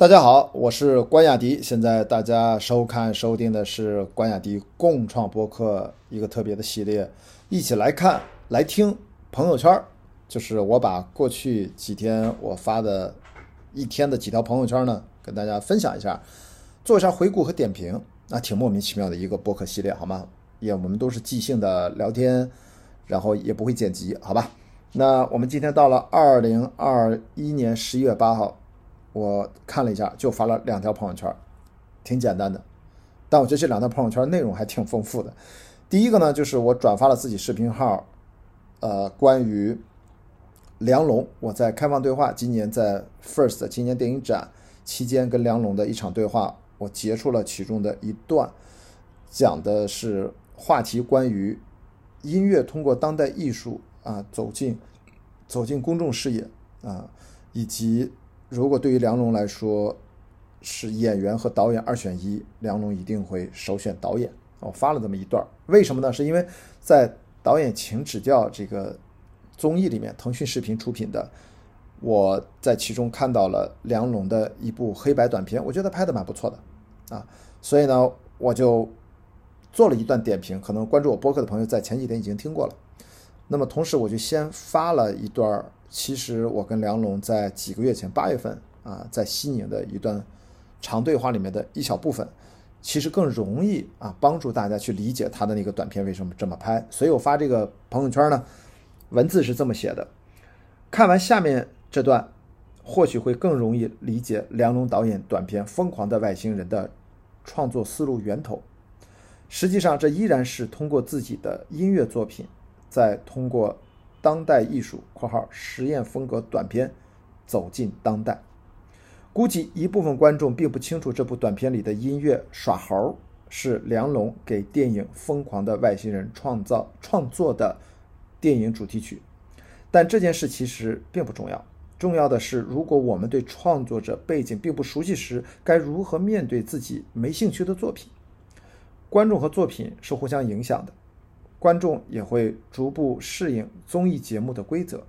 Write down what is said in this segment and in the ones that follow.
大家好，我是关雅迪。现在大家收看、收听的是关雅迪共创播客一个特别的系列，一起来看、来听朋友圈。就是我把过去几天我发的一天的几条朋友圈呢，跟大家分享一下，做一下回顾和点评。那挺莫名其妙的一个播客系列，好吗？也我们都是即兴的聊天，然后也不会剪辑，好吧？那我们今天到了二零二一年十一月八号。我看了一下，就发了两条朋友圈，挺简单的，但我觉得这两条朋友圈内容还挺丰富的。第一个呢，就是我转发了自己视频号，呃，关于梁龙，我在开放对话今年在 First 青年电影展期间跟梁龙的一场对话，我截出了其中的一段，讲的是话题关于音乐通过当代艺术啊走进走进公众视野啊，以及。如果对于梁龙来说是演员和导演二选一，梁龙一定会首选导演。我发了这么一段，为什么呢？是因为在导演请指教这个综艺里面，腾讯视频出品的，我在其中看到了梁龙的一部黑白短片，我觉得拍的蛮不错的啊，所以呢，我就做了一段点评。可能关注我播客的朋友在前几天已经听过了。那么同时，我就先发了一段。其实我跟梁龙在几个月前八月份啊，在西宁的一段长对话里面的一小部分，其实更容易啊帮助大家去理解他的那个短片为什么这么拍。所以我发这个朋友圈呢，文字是这么写的：看完下面这段，或许会更容易理解梁龙导演短片《疯狂的外星人》的创作思路源头。实际上，这依然是通过自己的音乐作品，在通过。当代艺术（括号实验风格短片）走进当代，估计一部分观众并不清楚这部短片里的音乐耍猴是梁龙给电影《疯狂的外星人》创造创作的电影主题曲。但这件事其实并不重要，重要的是，如果我们对创作者背景并不熟悉时，该如何面对自己没兴趣的作品？观众和作品是互相影响的。观众也会逐步适应综艺节目的规则，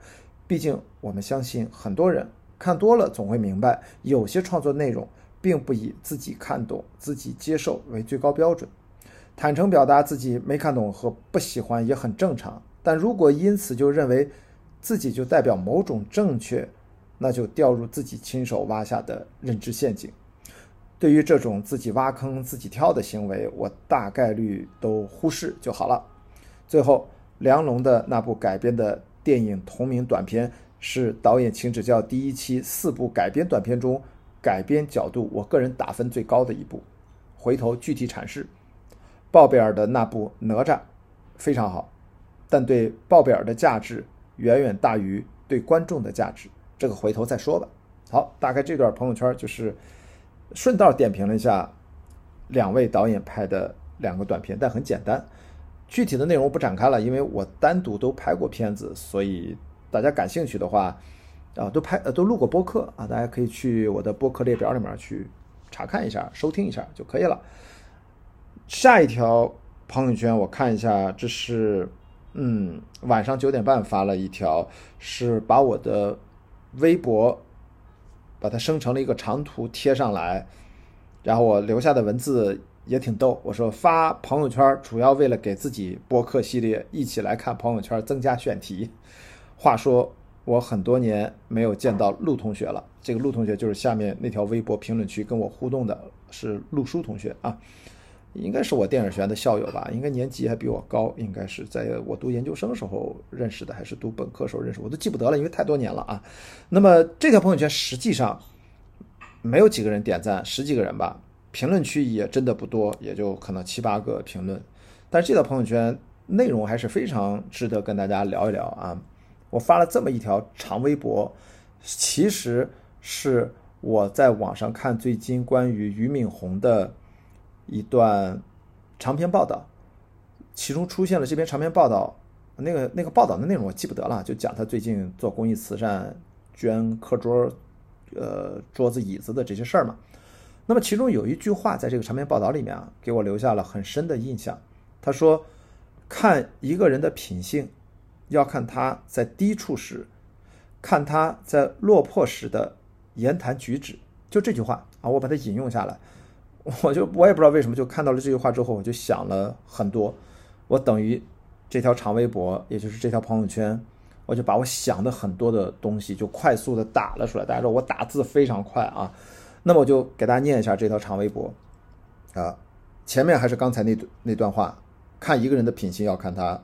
毕竟我们相信很多人看多了总会明白，有些创作内容并不以自己看懂、自己接受为最高标准。坦诚表达自己没看懂和不喜欢也很正常，但如果因此就认为自己就代表某种正确，那就掉入自己亲手挖下的认知陷阱。对于这种自己挖坑自己跳的行为，我大概率都忽视就好了。最后，梁龙的那部改编的电影同名短片是导演请指教第一期四部改编短片中改编角度我个人打分最高的一部。回头具体阐释，鲍贝尔的那部哪吒非常好，但对鲍贝尔的价值远远大于对观众的价值，这个回头再说吧。好，大概这段朋友圈就是顺道点评了一下两位导演拍的两个短片，但很简单。具体的内容我不展开了，因为我单独都拍过片子，所以大家感兴趣的话，啊，都拍呃都录过播客啊，大家可以去我的播客列表里面去查看一下、收听一下就可以了。下一条朋友圈我看一下，这是嗯晚上九点半发了一条，是把我的微博把它生成了一个长图贴上来，然后我留下的文字。也挺逗，我说发朋友圈主要为了给自己播客系列一起来看朋友圈增加选题。话说我很多年没有见到陆同学了，这个陆同学就是下面那条微博评论区跟我互动的，是陆叔同学啊，应该是我电影学院的校友吧，应该年级还比我高，应该是在我读研究生时候认识的，还是读本科时候认识，我都记不得了，因为太多年了啊。那么这条朋友圈实际上没有几个人点赞，十几个人吧。评论区也真的不多，也就可能七八个评论，但是这条朋友圈内容还是非常值得跟大家聊一聊啊！我发了这么一条长微博，其实是我在网上看最近关于俞敏洪的一段长篇报道，其中出现了这篇长篇报道，那个那个报道的内容我记不得了，就讲他最近做公益慈善、捐课桌、呃桌子椅子的这些事儿嘛。那么其中有一句话在这个长篇报道里面啊，给我留下了很深的印象。他说：“看一个人的品性，要看他在低处时，看他在落魄时的言谈举止，就这句话啊，我把它引用下来，我就我也不知道为什么，就看到了这句话之后，我就想了很多。我等于这条长微博，也就是这条朋友圈，我就把我想的很多的东西就快速的打了出来。大家知道我打字非常快啊，那么我就给大家念一下这条长微博啊，前面还是刚才那那段话，看一个人的品行要看他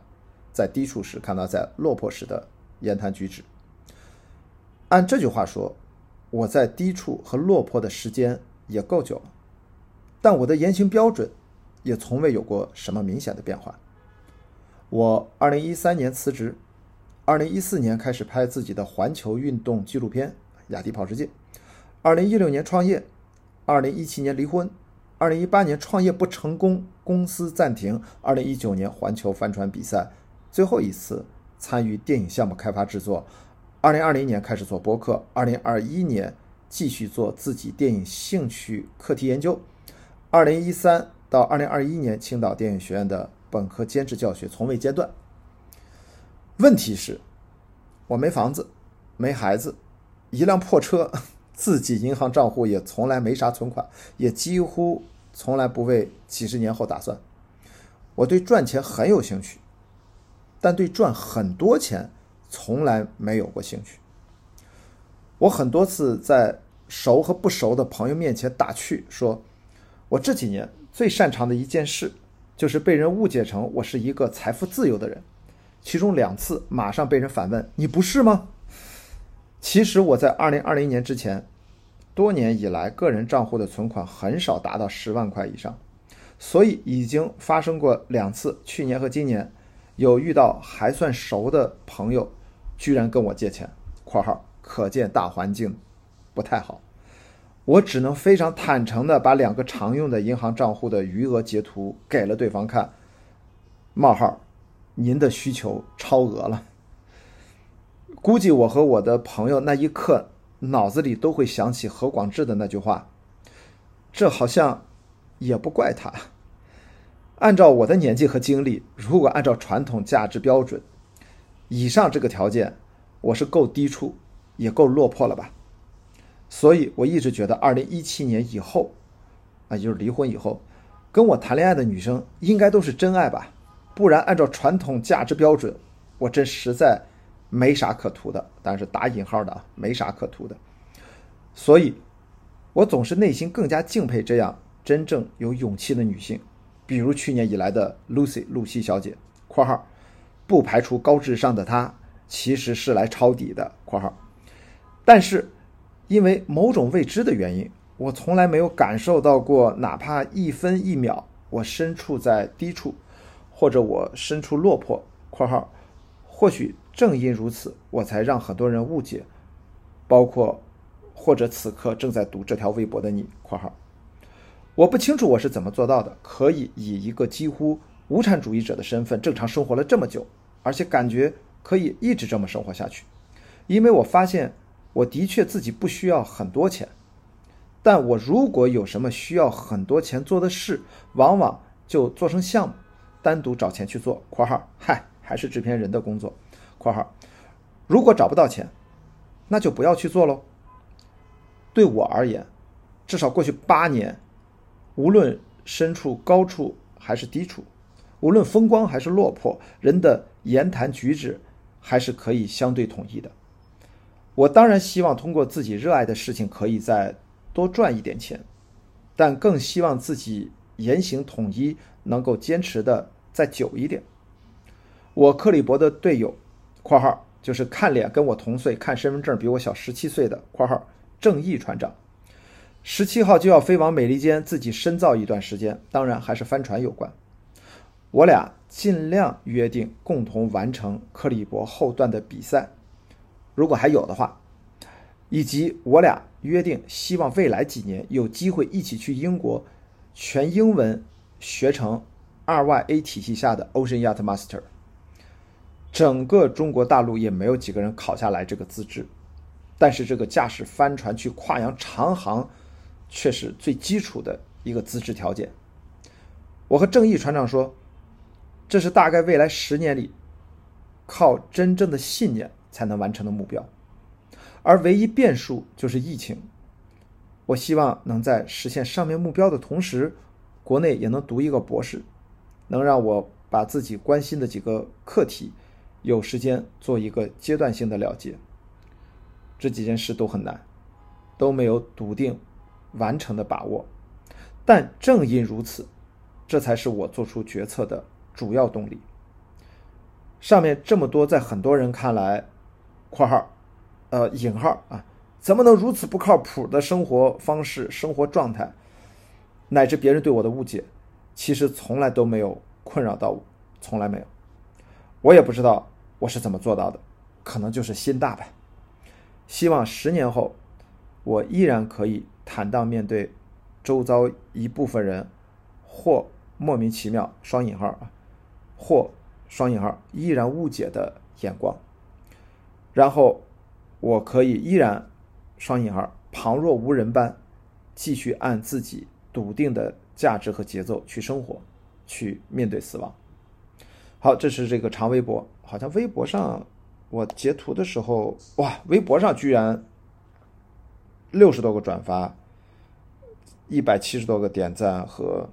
在低处时，看他在落魄时的言谈举止。按这句话说。我在低处和落魄的时间也够久了，但我的言行标准也从未有过什么明显的变化。我二零一三年辞职，二零一四年开始拍自己的环球运动纪录片《雅迪跑世界》，二零一六年创业，二零一七年离婚，二零一八年创业不成功，公司暂停，二零一九年环球帆船比赛，最后一次参与电影项目开发制作。二零二零年开始做播客，二零二一年继续做自己电影兴趣课题研究，二零一三到二零二一年青岛电影学院的本科兼职教学从未间断。问题是，我没房子，没孩子，一辆破车，自己银行账户也从来没啥存款，也几乎从来不为几十年后打算。我对赚钱很有兴趣，但对赚很多钱。从来没有过兴趣。我很多次在熟和不熟的朋友面前打趣说，我这几年最擅长的一件事，就是被人误解成我是一个财富自由的人。其中两次马上被人反问：“你不是吗？”其实我在二零二零年之前，多年以来个人账户的存款很少达到十万块以上，所以已经发生过两次，去年和今年有遇到还算熟的朋友。居然跟我借钱（括号可见大环境不太好），我只能非常坦诚的把两个常用的银行账户的余额截图给了对方看（冒号您的需求超额了）。估计我和我的朋友那一刻脑子里都会想起何广智的那句话：“这好像也不怪他。”按照我的年纪和经历，如果按照传统价值标准。以上这个条件，我是够低处，也够落魄了吧？所以我一直觉得，二零一七年以后，啊，就是离婚以后，跟我谈恋爱的女生应该都是真爱吧？不然，按照传统价值标准，我真实在没啥可图的。但是打引号的啊，没啥可图的。所以，我总是内心更加敬佩这样真正有勇气的女性，比如去年以来的 Lucy 露西小姐（括号）。不排除高智商的她其实是来抄底的（括号），但是因为某种未知的原因，我从来没有感受到过哪怕一分一秒我身处在低处，或者我身处落魄（括号）。或许正因如此，我才让很多人误解，包括或者此刻正在读这条微博的你（括号）。我不清楚我是怎么做到的，可以以一个几乎。无产主义者的身份，正常生活了这么久，而且感觉可以一直这么生活下去，因为我发现我的确自己不需要很多钱，但我如果有什么需要很多钱做的事，往往就做成项目，单独找钱去做。（括号嗨，还是制片人的工作。）（括号如果找不到钱，那就不要去做喽。）对我而言，至少过去八年，无论身处高处还是低处。无论风光还是落魄，人的言谈举止还是可以相对统一的。我当然希望通过自己热爱的事情可以再多赚一点钱，但更希望自己言行统一，能够坚持的再久一点。我克里伯的队友（括号就是看脸跟我同岁、看身份证比我小十七岁的）（括号正义船长），十七号就要飞往美利坚自己深造一段时间，当然还是帆船有关。我俩尽量约定共同完成克里伯后段的比赛，如果还有的话，以及我俩约定希望未来几年有机会一起去英国全英文学成 RYA 体系下的 Ocean Yacht Master。整个中国大陆也没有几个人考下来这个资质，但是这个驾驶帆船去跨洋长航却是最基础的一个资质条件。我和正义船长说。这是大概未来十年里，靠真正的信念才能完成的目标，而唯一变数就是疫情。我希望能在实现上面目标的同时，国内也能读一个博士，能让我把自己关心的几个课题有时间做一个阶段性的了结。这几件事都很难，都没有笃定完成的把握，但正因如此，这才是我做出决策的主要动力。上面这么多，在很多人看来（括号）呃引号啊，怎么能如此不靠谱的生活方式、生活状态，乃至别人对我的误解，其实从来都没有困扰到我，从来没有。我也不知道我是怎么做到的，可能就是心大吧。希望十年后，我依然可以坦荡面对周遭一部分人或莫名其妙（双引号啊）或双引号依然误解的眼光，然后我可以依然（双引号）旁若无人般继续按自己笃定的价值和节奏去生活，去面对死亡。好，这是这个长微博，好像微博上。我截图的时候，哇，微博上居然六十多个转发，一百七十多个点赞和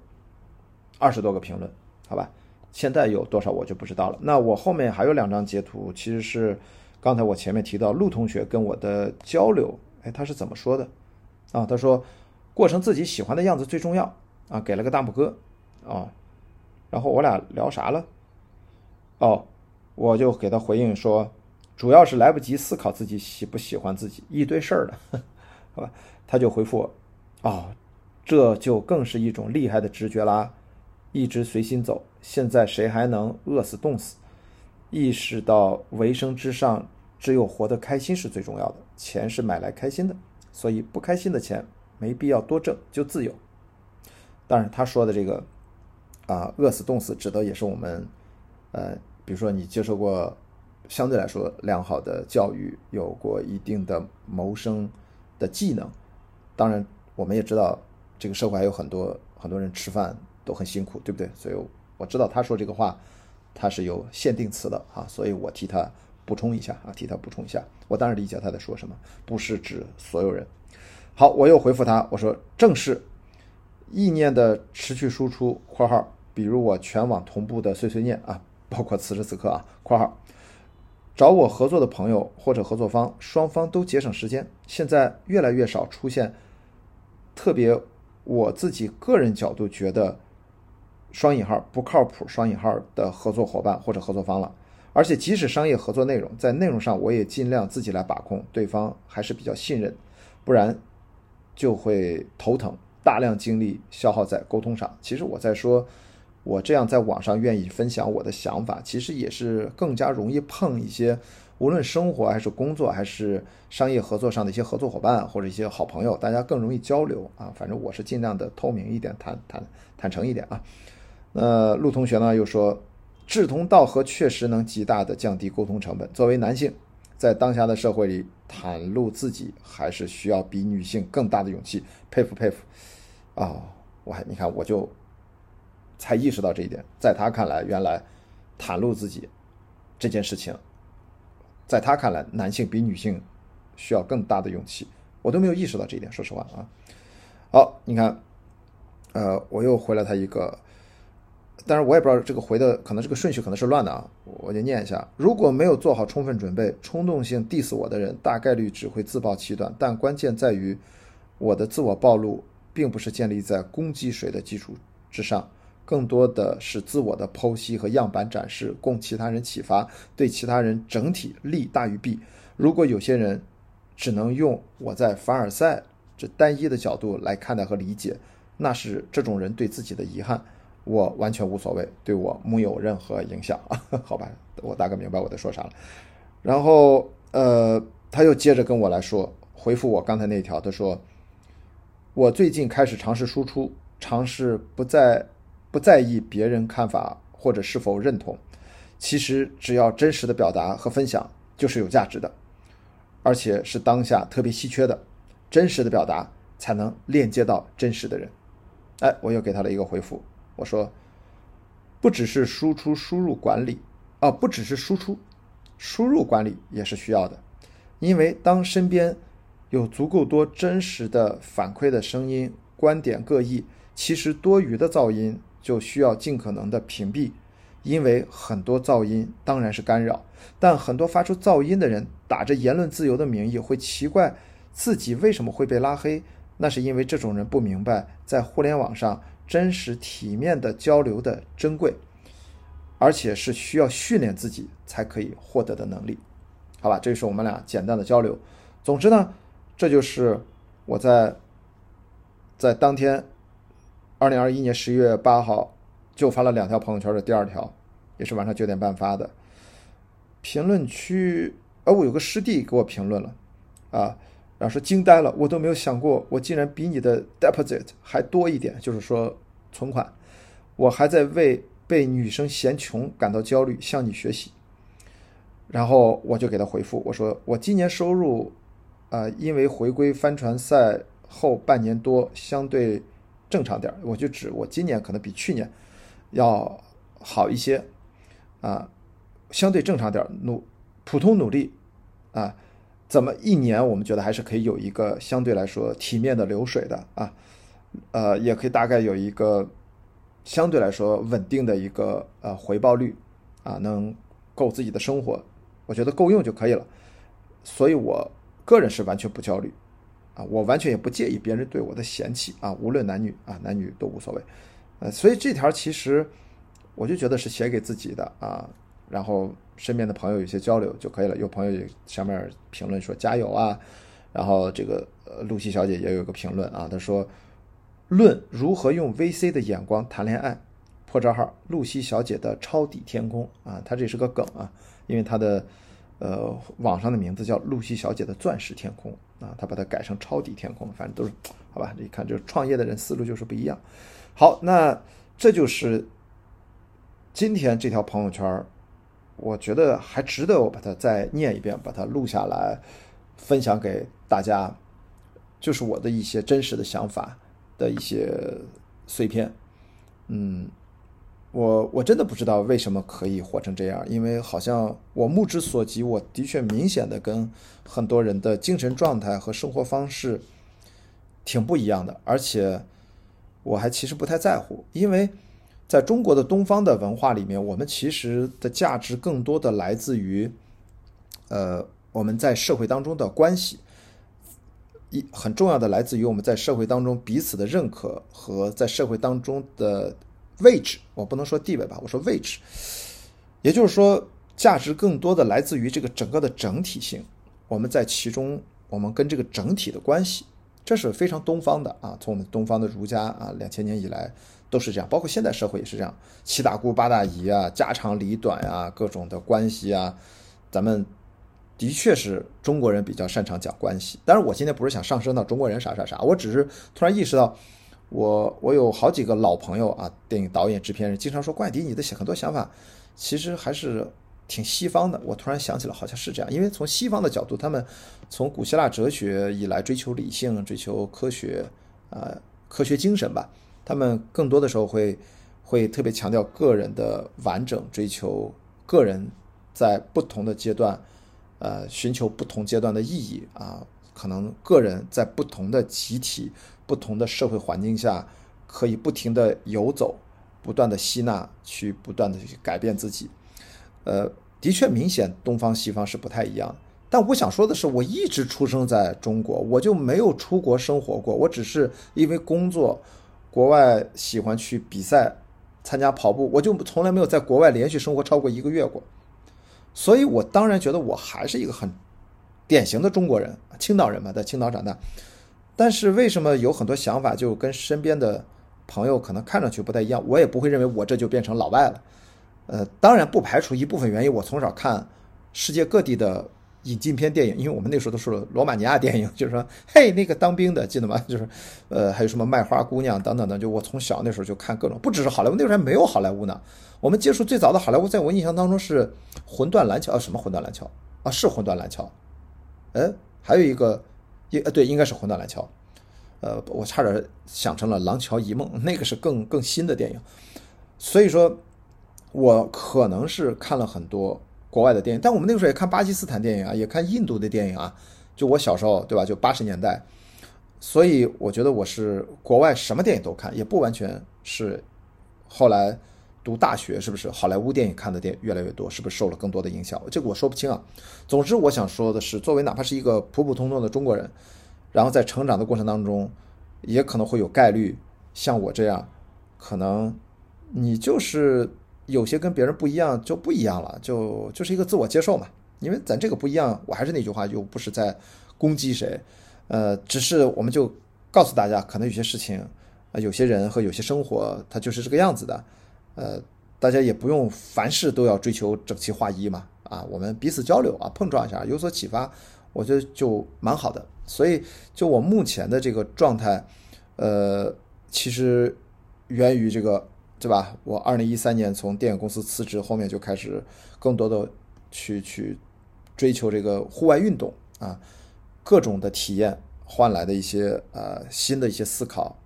二十多个评论，好吧？现在有多少我就不知道了。那我后面还有两张截图，其实是刚才我前面提到陆同学跟我的交流，哎，他是怎么说的？啊，他说过成自己喜欢的样子最重要啊，给了个大拇哥啊，然后我俩聊啥了？哦，我就给他回应说。主要是来不及思考自己喜不喜欢自己，一堆事儿的，好吧？他就回复我，哦，这就更是一种厉害的直觉啦，一直随心走。现在谁还能饿死冻死？意识到为生之上，只有活得开心是最重要的，钱是买来开心的，所以不开心的钱没必要多挣，就自由。当然，他说的这个啊，饿死冻死，指的也是我们，呃，比如说你接受过。相对来说良好的教育，有过一定的谋生的技能。当然，我们也知道这个社会还有很多很多人吃饭都很辛苦，对不对？所以我知道他说这个话，他是有限定词的啊，所以我替他补充一下啊，替他补充一下。我当然理解他在说什么，不是指所有人。好，我又回复他，我说正是意念的持续输出（括号），比如我全网同步的碎碎念啊，包括此时此刻啊（括号）。找我合作的朋友或者合作方，双方都节省时间。现在越来越少出现特别我自己个人角度觉得双引号不靠谱双引号的合作伙伴或者合作方了。而且即使商业合作内容在内容上，我也尽量自己来把控，对方还是比较信任，不然就会头疼，大量精力消耗在沟通上。其实我在说。我这样在网上愿意分享我的想法，其实也是更加容易碰一些，无论生活还是工作还是商业合作上的一些合作伙伴或者一些好朋友，大家更容易交流啊。反正我是尽量的透明一点，坦坦坦诚一点啊。那陆同学呢又说，志同道合确实能极大的降低沟通成本。作为男性，在当下的社会里袒露自己还是需要比女性更大的勇气，佩服佩服啊！我还你看我就。才意识到这一点，在他看来，原来袒露自己这件事情，在他看来，男性比女性需要更大的勇气。我都没有意识到这一点，说实话啊。好，你看，呃，我又回了他一个，但是我也不知道这个回的可能这个顺序可能是乱的啊，我就念一下：如果没有做好充分准备，冲动性 diss 我的人，大概率只会自暴其短。但关键在于，我的自我暴露并不是建立在攻击谁的基础之上。更多的是自我的剖析和样板展示，供其他人启发，对其他人整体利大于弊。如果有些人只能用我在凡尔赛这单一的角度来看待和理解，那是这种人对自己的遗憾。我完全无所谓，对我木有任何影响啊。好吧，我大概明白我在说啥了。然后，呃，他又接着跟我来说，回复我刚才那条，他说：“我最近开始尝试输出，尝试不再。”不在意别人看法或者是否认同，其实只要真实的表达和分享就是有价值的，而且是当下特别稀缺的。真实的表达才能链接到真实的人。哎，我又给他了一个回复，我说，不只是输出输入管理啊，不只是输出，输入管理也是需要的，因为当身边有足够多真实的反馈的声音，观点各异，其实多余的噪音就需要尽可能的屏蔽，因为很多噪音当然是干扰，但很多发出噪音的人打着言论自由的名义，会奇怪自己为什么会被拉黑，那是因为这种人不明白在互联网上真实体面的交流的珍贵，而且是需要训练自己才可以获得的能力。好吧，这就是我们俩简单的交流。总之呢。这就是我在在当天，二零二一年十一月八号就发了两条朋友圈的第二条，也是晚上九点半发的。评论区，呃，我有个师弟给我评论了，啊，然后说惊呆了，我都没有想过，我竟然比你的 deposit 还多一点，就是说存款，我还在为被女生嫌穷感到焦虑，向你学习。然后我就给他回复，我说我今年收入。啊，因为回归帆船赛后半年多相对正常点儿，我就指我今年可能比去年要好一些，啊，相对正常点儿，努普通努力，啊，怎么一年我们觉得还是可以有一个相对来说体面的流水的啊，呃，也可以大概有一个相对来说稳定的一个呃回报率，啊，能够自己的生活，我觉得够用就可以了，所以我。个人是完全不焦虑，啊，我完全也不介意别人对我的嫌弃啊，无论男女啊，男女都无所谓，呃，所以这条其实我就觉得是写给自己的啊，然后身边的朋友有些交流就可以了。有朋友下面评论说加油啊，然后这个呃露西小姐也有一个评论啊，她说论如何用 VC 的眼光谈恋爱，破账号露西小姐的抄底天空啊，她这是个梗啊，因为她的。呃，网上的名字叫露西小姐的钻石天空啊，他把它改成抄底天空，反正都是好吧。一看，就是创业的人思路就是不一样。好，那这就是今天这条朋友圈，我觉得还值得我把它再念一遍，把它录下来，分享给大家，就是我的一些真实的想法的一些碎片，嗯。我我真的不知道为什么可以活成这样，因为好像我目之所及，我的确明显的跟很多人的精神状态和生活方式挺不一样的，而且我还其实不太在乎，因为在中国的东方的文化里面，我们其实的价值更多的来自于，呃，我们在社会当中的关系，一很重要的来自于我们在社会当中彼此的认可和在社会当中的。位置，我不能说地位吧，我说位置，也就是说，价值更多的来自于这个整个的整体性。我们在其中，我们跟这个整体的关系，这是非常东方的啊。从我们东方的儒家啊，两千年以来都是这样，包括现代社会也是这样。七大姑八大姨啊，家长里短啊，各种的关系啊，咱们的确是中国人比较擅长讲关系。但是我今天不是想上升到中国人啥啥啥，我只是突然意识到。我我有好几个老朋友啊，电影导演、制片人，经常说冠迪，你的很多想法其实还是挺西方的。我突然想起了，好像是这样，因为从西方的角度，他们从古希腊哲学以来追求理性、追求科学，啊，科学精神吧。他们更多的时候会会特别强调个人的完整，追求个人在不同的阶段，呃，寻求不同阶段的意义啊，可能个人在不同的集体。不同的社会环境下，可以不停的游走，不断的吸纳，去不断的去改变自己。呃，的确明显东方西方是不太一样。但我想说的是，我一直出生在中国，我就没有出国生活过。我只是因为工作，国外喜欢去比赛，参加跑步，我就从来没有在国外连续生活超过一个月过。所以我当然觉得我还是一个很典型的中国人，青岛人嘛，在青岛长大。但是为什么有很多想法就跟身边的朋友可能看上去不太一样？我也不会认为我这就变成老外了。呃，当然不排除一部分原因。我从小看世界各地的引进片电影，因为我们那时候都是罗马尼亚电影，就是说，嘿，那个当兵的记得吗？就是，呃，还有什么卖花姑娘等等的。就我从小那时候就看各种，不只是好莱坞，那时候还没有好莱坞呢。我们接触最早的好莱坞，在我印象当中是《魂断蓝桥》啊，什么《魂断蓝桥》啊？是《魂断蓝桥》。哎，还有一个。呃，对，应该是《魂断蓝桥》。呃，我差点想成了《廊桥遗梦》，那个是更更新的电影。所以说，我可能是看了很多国外的电影，但我们那个时候也看巴基斯坦电影啊，也看印度的电影啊，就我小时候，对吧？就八十年代，所以我觉得我是国外什么电影都看，也不完全是后来读大学是不是？好莱坞电影看的电越来越多，是不是受了更多的影响？这个我说不清啊。总之，我想说的是，作为哪怕是一个普普通通的中国人，然后在成长的过程当中，也可能会有概率像我这样，可能你就是有些跟别人不一样，就不一样了，就就是一个自我接受嘛。因为咱这个不一样，我还是那句话，又不是在攻击谁，呃，只是我们就告诉大家，可能有些事情啊，有些人和有些生活，它就是这个样子的，呃，大家也不用凡事都要追求整齐划一嘛，啊，我们彼此交流啊，碰撞一下，有所启发，我觉得就蛮好的。所以，就我目前的这个状态，呃，其实源于这个，对吧？我二零一三年从电影公司辞职，后面就开始更多的去去。追求这个户外运动啊，各种的体验换来的一些呃新的一些思考，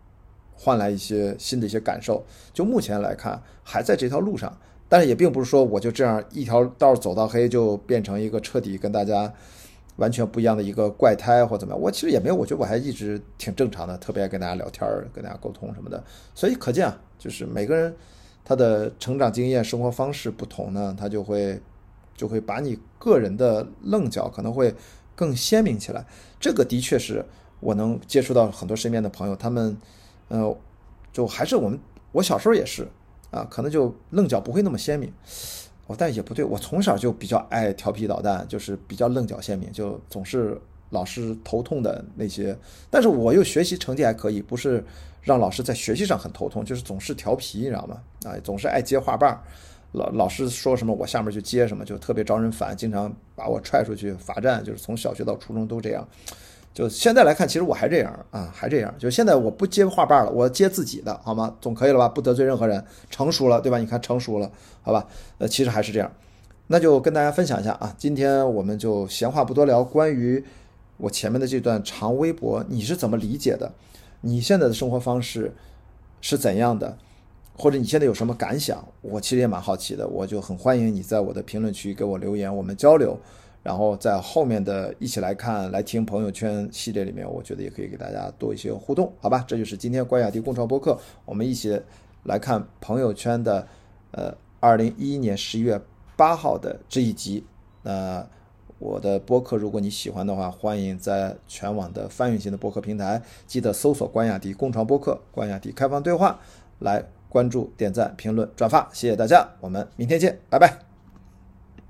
换来一些新的一些感受。就目前来看，还在这条路上，但是也并不是说我就这样一条道走到黑，就变成一个彻底跟大家完全不一样的一个怪胎或者怎么样。我其实也没有，我觉得我还一直挺正常的，特别爱跟大家聊天跟大家沟通什么的。所以可见啊，就是每个人他的成长经验、生活方式不同呢，他就会。就会把你个人的棱角可能会更鲜明起来，这个的确是我能接触到很多身边的朋友，他们，呃，就还是我们我小时候也是啊，可能就棱角不会那么鲜明，哦，但也不对，我从小就比较爱调皮捣蛋，就是比较棱角鲜明，就总是老师头痛的那些，但是我又学习成绩还可以，不是让老师在学习上很头痛，就是总是调皮，你知道吗？啊，总是爱接话棒。老老师说什么，我下面就接什么，就特别招人烦，经常把我踹出去罚站。就是从小学到初中都这样。就现在来看，其实我还这样啊，还这样。就现在我不接画瓣了，我接自己的，好吗？总可以了吧？不得罪任何人，成熟了，对吧？你看成熟了，好吧？呃，其实还是这样。那就跟大家分享一下啊，今天我们就闲话不多聊，关于我前面的这段长微博，你是怎么理解的？你现在的生活方式是怎样的？或者你现在有什么感想？我其实也蛮好奇的，我就很欢迎你在我的评论区给我留言，我们交流。然后在后面的一起来看、来听朋友圈系列里面，我觉得也可以给大家多一些互动，好吧？这就是今天关雅迪共创播客，我们一起来看朋友圈的呃，二零一一年十一月八号的这一集。那我的播客，如果你喜欢的话，欢迎在全网的泛用型的播客平台，记得搜索关雅迪共创播客、关雅迪开放对话来。关注、点赞、评论、转发，谢谢大家，我们明天见，拜拜。